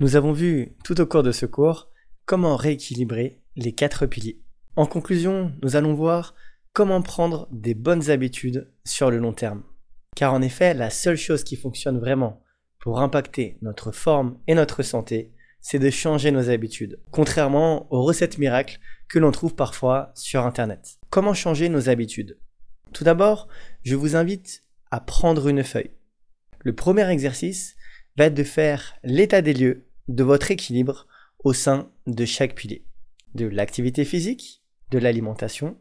Nous avons vu tout au cours de ce cours comment rééquilibrer les quatre piliers. En conclusion, nous allons voir comment prendre des bonnes habitudes sur le long terme. Car en effet, la seule chose qui fonctionne vraiment pour impacter notre forme et notre santé, c'est de changer nos habitudes, contrairement aux recettes miracles que l'on trouve parfois sur Internet. Comment changer nos habitudes? Tout d'abord, je vous invite à prendre une feuille. Le premier exercice va être de faire l'état des lieux de votre équilibre au sein de chaque pilier. De l'activité physique, de l'alimentation,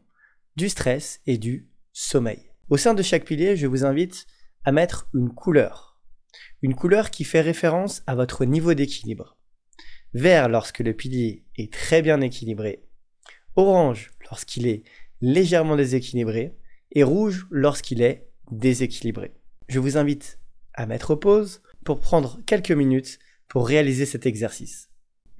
du stress et du sommeil. Au sein de chaque pilier, je vous invite à mettre une couleur. Une couleur qui fait référence à votre niveau d'équilibre. Vert lorsque le pilier est très bien équilibré. Orange lorsqu'il est légèrement déséquilibré. Et rouge lorsqu'il est déséquilibré. Je vous invite à mettre pause pour prendre quelques minutes pour réaliser cet exercice.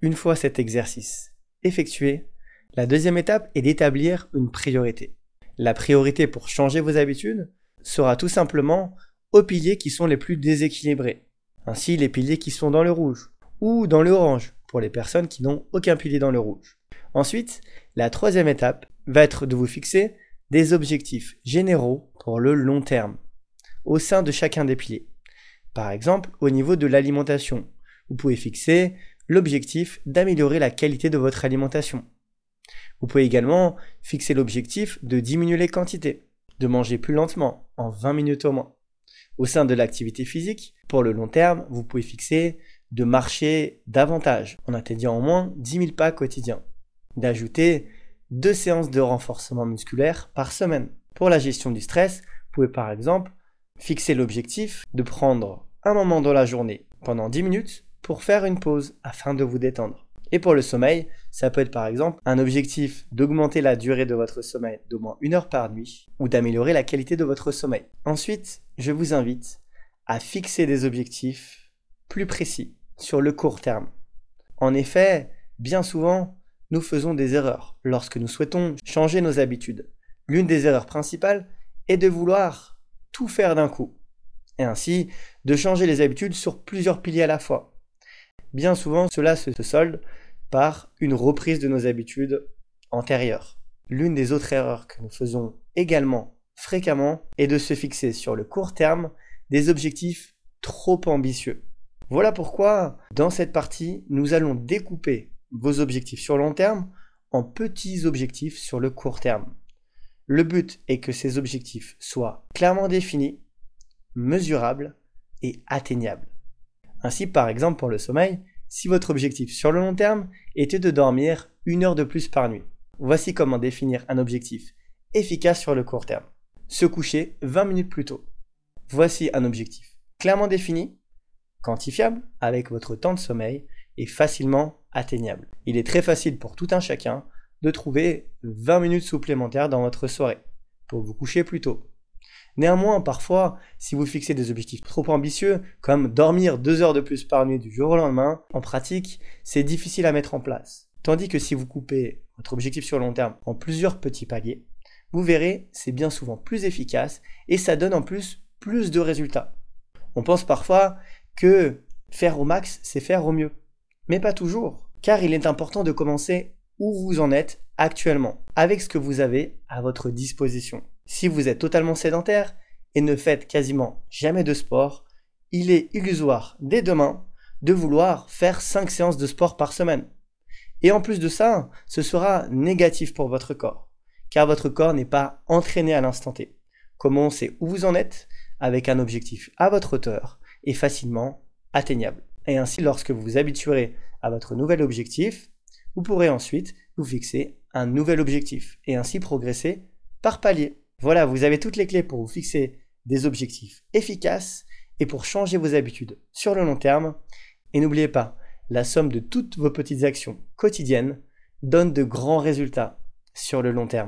Une fois cet exercice effectué, la deuxième étape est d'établir une priorité. La priorité pour changer vos habitudes sera tout simplement aux piliers qui sont les plus déséquilibrés. Ainsi les piliers qui sont dans le rouge ou dans le orange pour les personnes qui n'ont aucun pilier dans le rouge. Ensuite, la troisième étape va être de vous fixer des objectifs généraux pour le long terme au sein de chacun des piliers. Par exemple, au niveau de l'alimentation, vous pouvez fixer l'objectif d'améliorer la qualité de votre alimentation. Vous pouvez également fixer l'objectif de diminuer les quantités, de manger plus lentement, en 20 minutes au moins. Au sein de l'activité physique, pour le long terme, vous pouvez fixer de marcher davantage en atteignant au moins 10 000 pas quotidiens, d'ajouter deux séances de renforcement musculaire par semaine. Pour la gestion du stress, vous pouvez par exemple fixer l'objectif de prendre un moment dans la journée pendant 10 minutes pour faire une pause afin de vous détendre. Et pour le sommeil, ça peut être par exemple un objectif d'augmenter la durée de votre sommeil d'au moins une heure par nuit ou d'améliorer la qualité de votre sommeil. Ensuite, je vous invite à fixer des objectifs plus précis sur le court terme. En effet, bien souvent, nous faisons des erreurs lorsque nous souhaitons changer nos habitudes. L'une des erreurs principales est de vouloir tout faire d'un coup, et ainsi de changer les habitudes sur plusieurs piliers à la fois. Bien souvent, cela se solde par une reprise de nos habitudes antérieures. L'une des autres erreurs que nous faisons également fréquemment est de se fixer sur le court terme des objectifs trop ambitieux. Voilà pourquoi, dans cette partie, nous allons découper vos objectifs sur long terme en petits objectifs sur le court terme. Le but est que ces objectifs soient clairement définis, mesurables et atteignables. Ainsi, par exemple, pour le sommeil, si votre objectif sur le long terme était de dormir une heure de plus par nuit. Voici comment définir un objectif efficace sur le court terme. Se coucher 20 minutes plus tôt. Voici un objectif clairement défini, quantifiable avec votre temps de sommeil et facilement atteignable. Il est très facile pour tout un chacun de trouver 20 minutes supplémentaires dans votre soirée pour vous coucher plus tôt. Néanmoins, parfois, si vous fixez des objectifs trop ambitieux, comme dormir deux heures de plus par nuit du jour au lendemain, en pratique, c'est difficile à mettre en place. Tandis que si vous coupez votre objectif sur long terme en plusieurs petits paliers, vous verrez, c'est bien souvent plus efficace et ça donne en plus plus de résultats. On pense parfois que faire au max, c'est faire au mieux. Mais pas toujours, car il est important de commencer où vous en êtes actuellement, avec ce que vous avez à votre disposition. Si vous êtes totalement sédentaire et ne faites quasiment jamais de sport, il est illusoire dès demain de vouloir faire 5 séances de sport par semaine. Et en plus de ça, ce sera négatif pour votre corps, car votre corps n'est pas entraîné à l'instant T. Commencez où vous en êtes avec un objectif à votre hauteur et facilement atteignable. Et ainsi, lorsque vous vous habituerez à votre nouvel objectif, vous pourrez ensuite vous fixer un nouvel objectif et ainsi progresser par palier. Voilà, vous avez toutes les clés pour vous fixer des objectifs efficaces et pour changer vos habitudes sur le long terme. Et n'oubliez pas, la somme de toutes vos petites actions quotidiennes donne de grands résultats sur le long terme.